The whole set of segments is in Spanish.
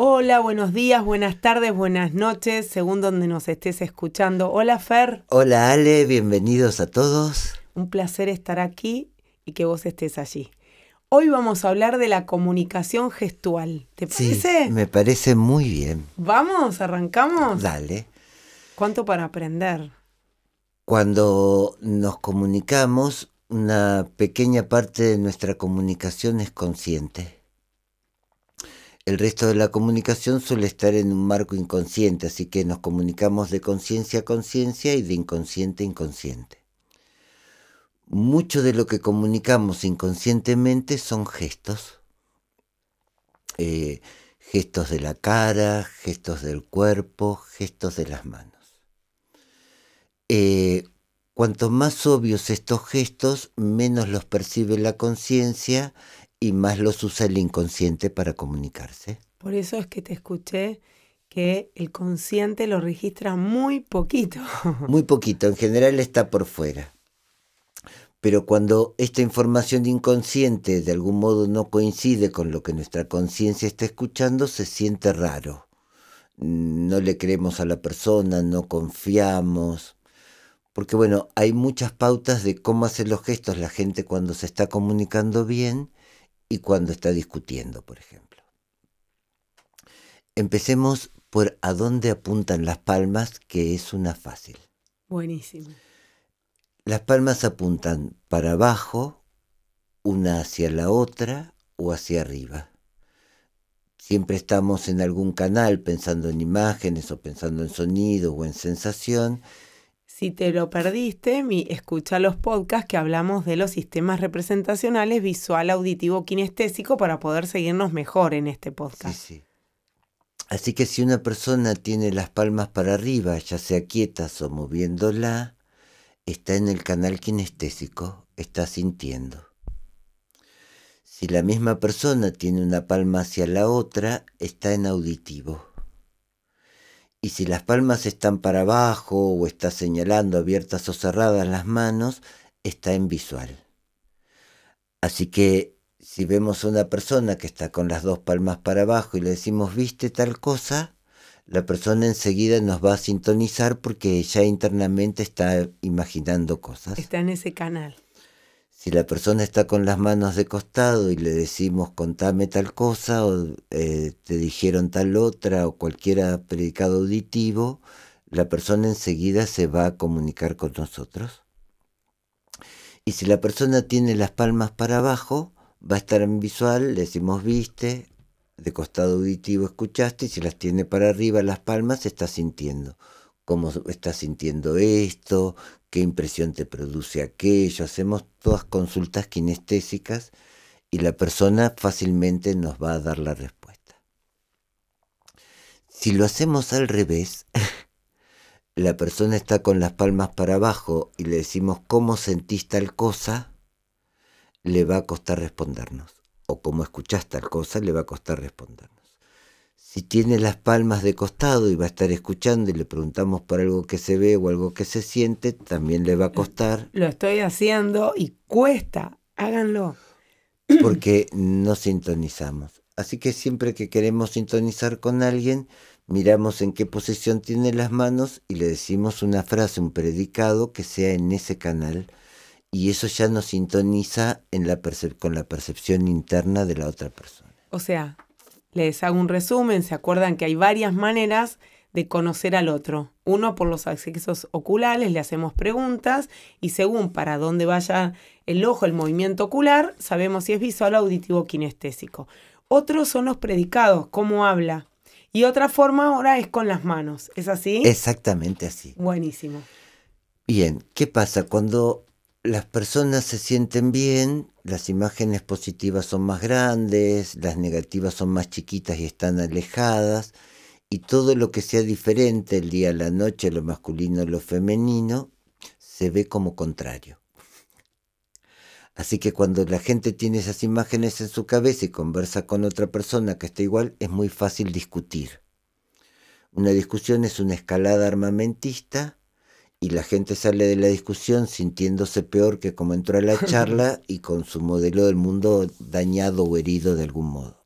Hola, buenos días, buenas tardes, buenas noches, según donde nos estés escuchando. Hola Fer. Hola Ale, bienvenidos a todos. Un placer estar aquí y que vos estés allí. Hoy vamos a hablar de la comunicación gestual. ¿Te parece? Sí, me parece muy bien. Vamos, arrancamos. Dale. ¿Cuánto para aprender? Cuando nos comunicamos, una pequeña parte de nuestra comunicación es consciente. El resto de la comunicación suele estar en un marco inconsciente, así que nos comunicamos de conciencia a conciencia y de inconsciente a inconsciente. Mucho de lo que comunicamos inconscientemente son gestos. Eh, gestos de la cara, gestos del cuerpo, gestos de las manos. Eh, cuanto más obvios estos gestos, menos los percibe la conciencia y más los usa el inconsciente para comunicarse. Por eso es que te escuché que el consciente lo registra muy poquito. Muy poquito, en general está por fuera. Pero cuando esta información inconsciente de algún modo no coincide con lo que nuestra conciencia está escuchando, se siente raro. No le creemos a la persona, no confiamos. Porque bueno, hay muchas pautas de cómo hacer los gestos la gente cuando se está comunicando bien y cuando está discutiendo, por ejemplo. Empecemos por a dónde apuntan las palmas, que es una fácil. Buenísimo. Las palmas apuntan para abajo, una hacia la otra o hacia arriba. Siempre estamos en algún canal pensando en imágenes o pensando en sonido o en sensación si te lo perdiste, escucha los podcasts que hablamos de los sistemas representacionales visual, auditivo, kinestésico para poder seguirnos mejor en este podcast. Sí, sí. Así que si una persona tiene las palmas para arriba, ya sea quietas o moviéndola, está en el canal kinestésico, está sintiendo. Si la misma persona tiene una palma hacia la otra, está en auditivo. Y si las palmas están para abajo o está señalando abiertas o cerradas las manos, está en visual. Así que si vemos a una persona que está con las dos palmas para abajo y le decimos, viste tal cosa, la persona enseguida nos va a sintonizar porque ya internamente está imaginando cosas. Está en ese canal. Si la persona está con las manos de costado y le decimos contame tal cosa o eh, te dijeron tal otra o cualquier predicado auditivo, la persona enseguida se va a comunicar con nosotros. Y si la persona tiene las palmas para abajo, va a estar en visual, le decimos viste, de costado auditivo escuchaste, y si las tiene para arriba las palmas, está sintiendo cómo estás sintiendo esto, qué impresión te produce aquello. Hacemos todas consultas kinestésicas y la persona fácilmente nos va a dar la respuesta. Si lo hacemos al revés, la persona está con las palmas para abajo y le decimos cómo sentís tal cosa, le va a costar respondernos. O cómo escuchás tal cosa, le va a costar respondernos. Si tiene las palmas de costado y va a estar escuchando y le preguntamos por algo que se ve o algo que se siente, también le va a costar. Lo estoy haciendo y cuesta, háganlo. Porque no sintonizamos. Así que siempre que queremos sintonizar con alguien, miramos en qué posición tiene las manos y le decimos una frase, un predicado que sea en ese canal. Y eso ya nos sintoniza en la con la percepción interna de la otra persona. O sea, les hago un resumen, se acuerdan que hay varias maneras de conocer al otro. Uno por los accesos oculares, le hacemos preguntas y según para dónde vaya el ojo, el movimiento ocular, sabemos si es visual, auditivo o kinestésico. Otros son los predicados, cómo habla. Y otra forma ahora es con las manos. ¿Es así? Exactamente así. Buenísimo. Bien, ¿qué pasa? Cuando las personas se sienten bien, las imágenes positivas son más grandes, las negativas son más chiquitas y están alejadas, y todo lo que sea diferente, el día, la noche, lo masculino, lo femenino, se ve como contrario. Así que cuando la gente tiene esas imágenes en su cabeza y conversa con otra persona que está igual, es muy fácil discutir. Una discusión es una escalada armamentista y la gente sale de la discusión sintiéndose peor que como entró a la charla y con su modelo del mundo dañado o herido de algún modo.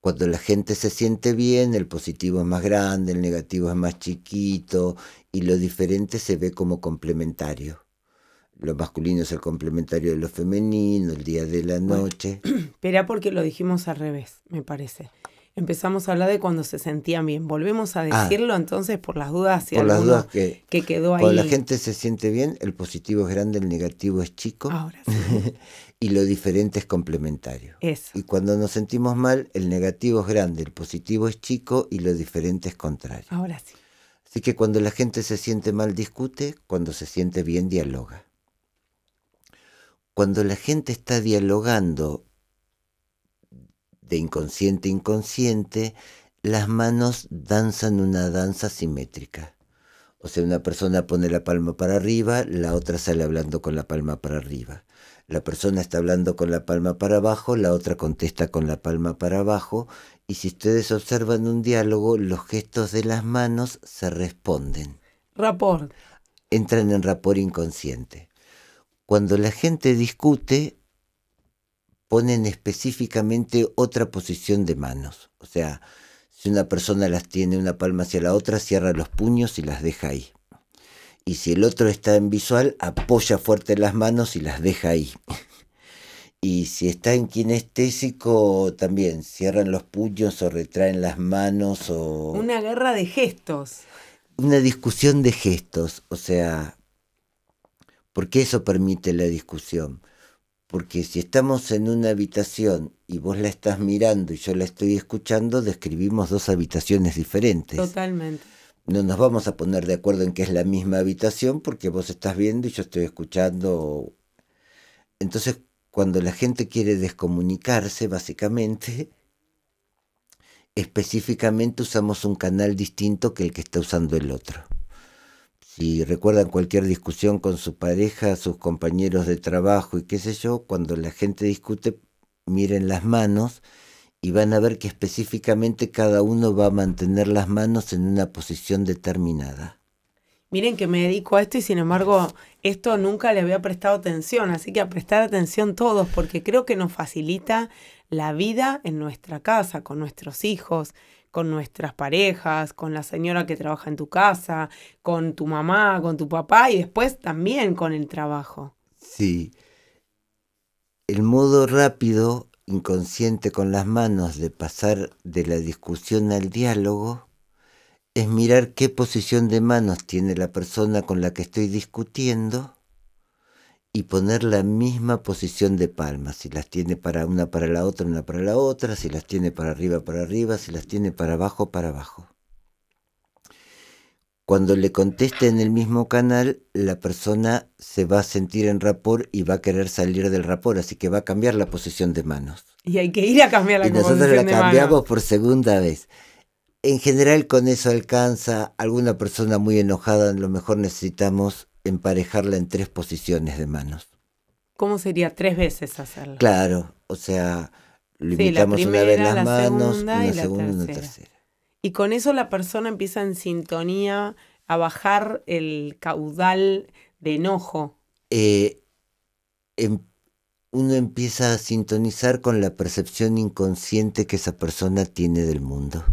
Cuando la gente se siente bien, el positivo es más grande, el negativo es más chiquito y lo diferente se ve como complementario. Lo masculino es el complementario de lo femenino, el día de la noche. Espera porque lo dijimos al revés, me parece empezamos a hablar de cuando se sentían bien. Volvemos a ah. decirlo entonces por las dudas. por las dudas que, quedó ahí. Cuando la gente se siente bien, el positivo es grande, el negativo es chico. Ahora y lo diferente es complementario. Eso. Y cuando nos sentimos mal, el negativo es grande, el positivo es chico y lo diferente es contrario. Ahora sí. Así que cuando la gente se siente mal, discute, cuando se siente bien, dialoga. Cuando la gente está dialogando de inconsciente a inconsciente, las manos danzan una danza simétrica. O sea, una persona pone la palma para arriba, la otra sale hablando con la palma para arriba. La persona está hablando con la palma para abajo, la otra contesta con la palma para abajo, y si ustedes observan un diálogo, los gestos de las manos se responden. Rapor. Entran en rapor inconsciente. Cuando la gente discute, ponen específicamente otra posición de manos. O sea, si una persona las tiene una palma hacia la otra, cierra los puños y las deja ahí. Y si el otro está en visual, apoya fuerte las manos y las deja ahí. Y si está en kinestésico, también cierran los puños o retraen las manos o... Una guerra de gestos. Una discusión de gestos, o sea, porque eso permite la discusión porque si estamos en una habitación y vos la estás mirando y yo la estoy escuchando, describimos dos habitaciones diferentes. Totalmente. No nos vamos a poner de acuerdo en que es la misma habitación porque vos estás viendo y yo estoy escuchando. Entonces, cuando la gente quiere descomunicarse, básicamente, específicamente usamos un canal distinto que el que está usando el otro. Si recuerdan cualquier discusión con su pareja, sus compañeros de trabajo y qué sé yo, cuando la gente discute, miren las manos y van a ver que específicamente cada uno va a mantener las manos en una posición determinada. Miren que me dedico a esto y sin embargo esto nunca le había prestado atención, así que a prestar atención todos porque creo que nos facilita la vida en nuestra casa, con nuestros hijos, con nuestras parejas, con la señora que trabaja en tu casa, con tu mamá, con tu papá y después también con el trabajo. Sí. El modo rápido, inconsciente con las manos de pasar de la discusión al diálogo es mirar qué posición de manos tiene la persona con la que estoy discutiendo y poner la misma posición de palmas, si las tiene para una para la otra, una para la otra, si las tiene para arriba, para arriba, si las tiene para abajo, para abajo. Cuando le conteste en el mismo canal, la persona se va a sentir en rapor y va a querer salir del rapor, así que va a cambiar la posición de manos. Y hay que ir a cambiar la posición de manos. Y nosotros la cambiamos por segunda vez. En general con eso alcanza alguna persona muy enojada, a lo mejor necesitamos emparejarla en tres posiciones de manos. ¿Cómo sería tres veces hacerlo? Claro, o sea, limitamos una vez las manos, una segunda y una tercera. Y con eso la persona empieza en sintonía a bajar el caudal de enojo. Eh, em, uno empieza a sintonizar con la percepción inconsciente que esa persona tiene del mundo.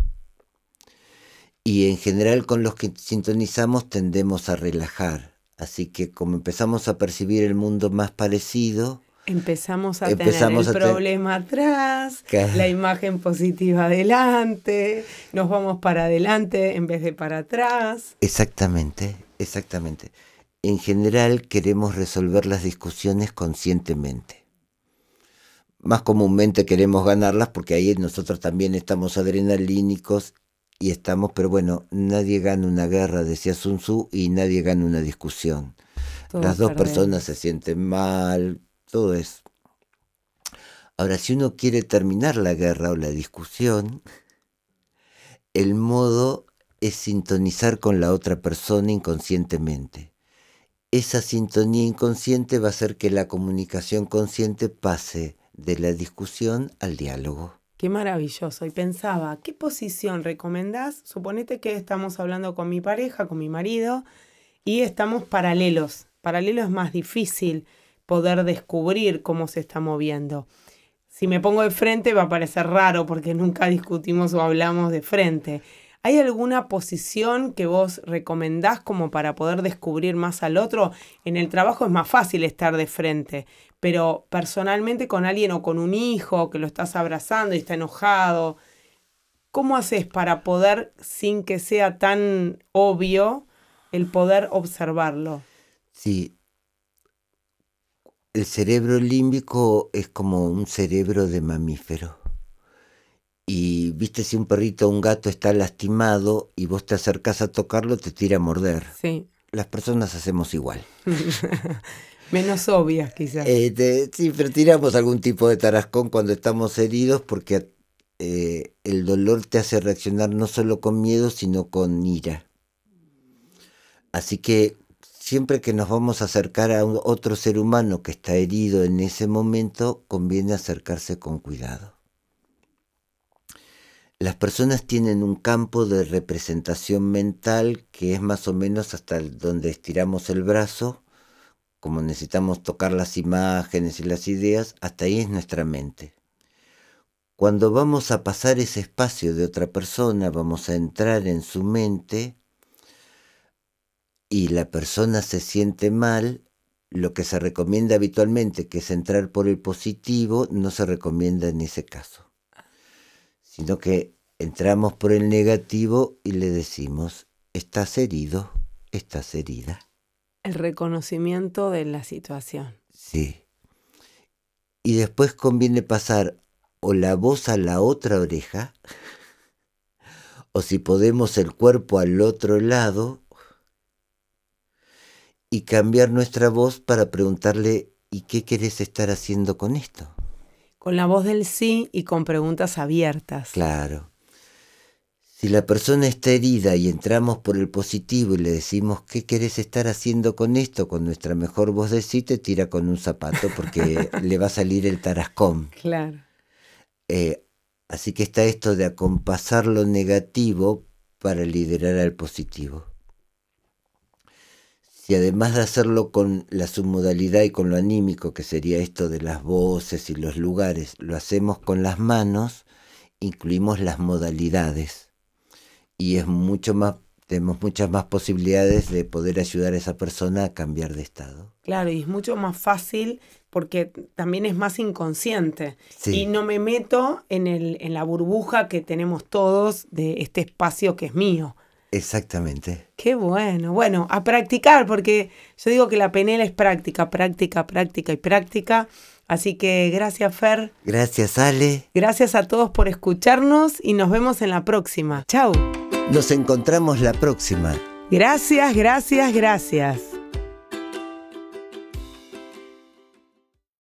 Y en general con los que sintonizamos tendemos a relajar Así que como empezamos a percibir el mundo más parecido, empezamos a tener el problema atrás, la imagen positiva adelante, nos vamos para adelante en vez de para atrás. Exactamente, exactamente. En general queremos resolver las discusiones conscientemente. Más comúnmente queremos ganarlas porque ahí nosotros también estamos adrenalínicos y estamos, pero bueno, nadie gana una guerra, decía Sun Tzu, y nadie gana una discusión. Las dos personas se sienten mal, todo es. Ahora, si uno quiere terminar la guerra o la discusión, el modo es sintonizar con la otra persona inconscientemente. Esa sintonía inconsciente va a hacer que la comunicación consciente pase de la discusión al diálogo. Qué maravilloso. Y pensaba, ¿qué posición recomendás? Suponete que estamos hablando con mi pareja, con mi marido, y estamos paralelos. Paralelo es más difícil poder descubrir cómo se está moviendo. Si me pongo de frente va a parecer raro porque nunca discutimos o hablamos de frente. ¿Hay alguna posición que vos recomendás como para poder descubrir más al otro? En el trabajo es más fácil estar de frente, pero personalmente con alguien o con un hijo que lo estás abrazando y está enojado, ¿cómo haces para poder, sin que sea tan obvio, el poder observarlo? Sí. El cerebro límbico es como un cerebro de mamífero y viste si un perrito o un gato está lastimado y vos te acercás a tocarlo, te tira a morder. Sí. Las personas hacemos igual. Menos obvias quizás. Eh, sí, pero tiramos algún tipo de tarascón cuando estamos heridos porque eh, el dolor te hace reaccionar no solo con miedo, sino con ira. Así que siempre que nos vamos a acercar a otro ser humano que está herido en ese momento, conviene acercarse con cuidado. Las personas tienen un campo de representación mental que es más o menos hasta donde estiramos el brazo, como necesitamos tocar las imágenes y las ideas, hasta ahí es nuestra mente. Cuando vamos a pasar ese espacio de otra persona, vamos a entrar en su mente y la persona se siente mal, lo que se recomienda habitualmente, que es entrar por el positivo, no se recomienda en ese caso sino que entramos por el negativo y le decimos, estás herido, estás herida. El reconocimiento de la situación. Sí. Y después conviene pasar o la voz a la otra oreja, o si podemos el cuerpo al otro lado, y cambiar nuestra voz para preguntarle, ¿y qué querés estar haciendo con esto? Con la voz del sí y con preguntas abiertas. Claro. Si la persona está herida y entramos por el positivo y le decimos, ¿qué querés estar haciendo con esto? Con nuestra mejor voz de sí te tira con un zapato porque le va a salir el tarascón. Claro. Eh, así que está esto de acompasar lo negativo para liderar al positivo. Y además de hacerlo con la submodalidad y con lo anímico, que sería esto de las voces y los lugares, lo hacemos con las manos, incluimos las modalidades. Y es mucho más, tenemos muchas más posibilidades de poder ayudar a esa persona a cambiar de estado. Claro, y es mucho más fácil porque también es más inconsciente. Y no me meto en, el, en la burbuja que tenemos todos de este espacio que es mío. Exactamente. Qué bueno. Bueno, a practicar, porque yo digo que la penela es práctica, práctica, práctica y práctica. Así que gracias, Fer. Gracias, Ale. Gracias a todos por escucharnos y nos vemos en la próxima. Chau. Nos encontramos la próxima. Gracias, gracias, gracias.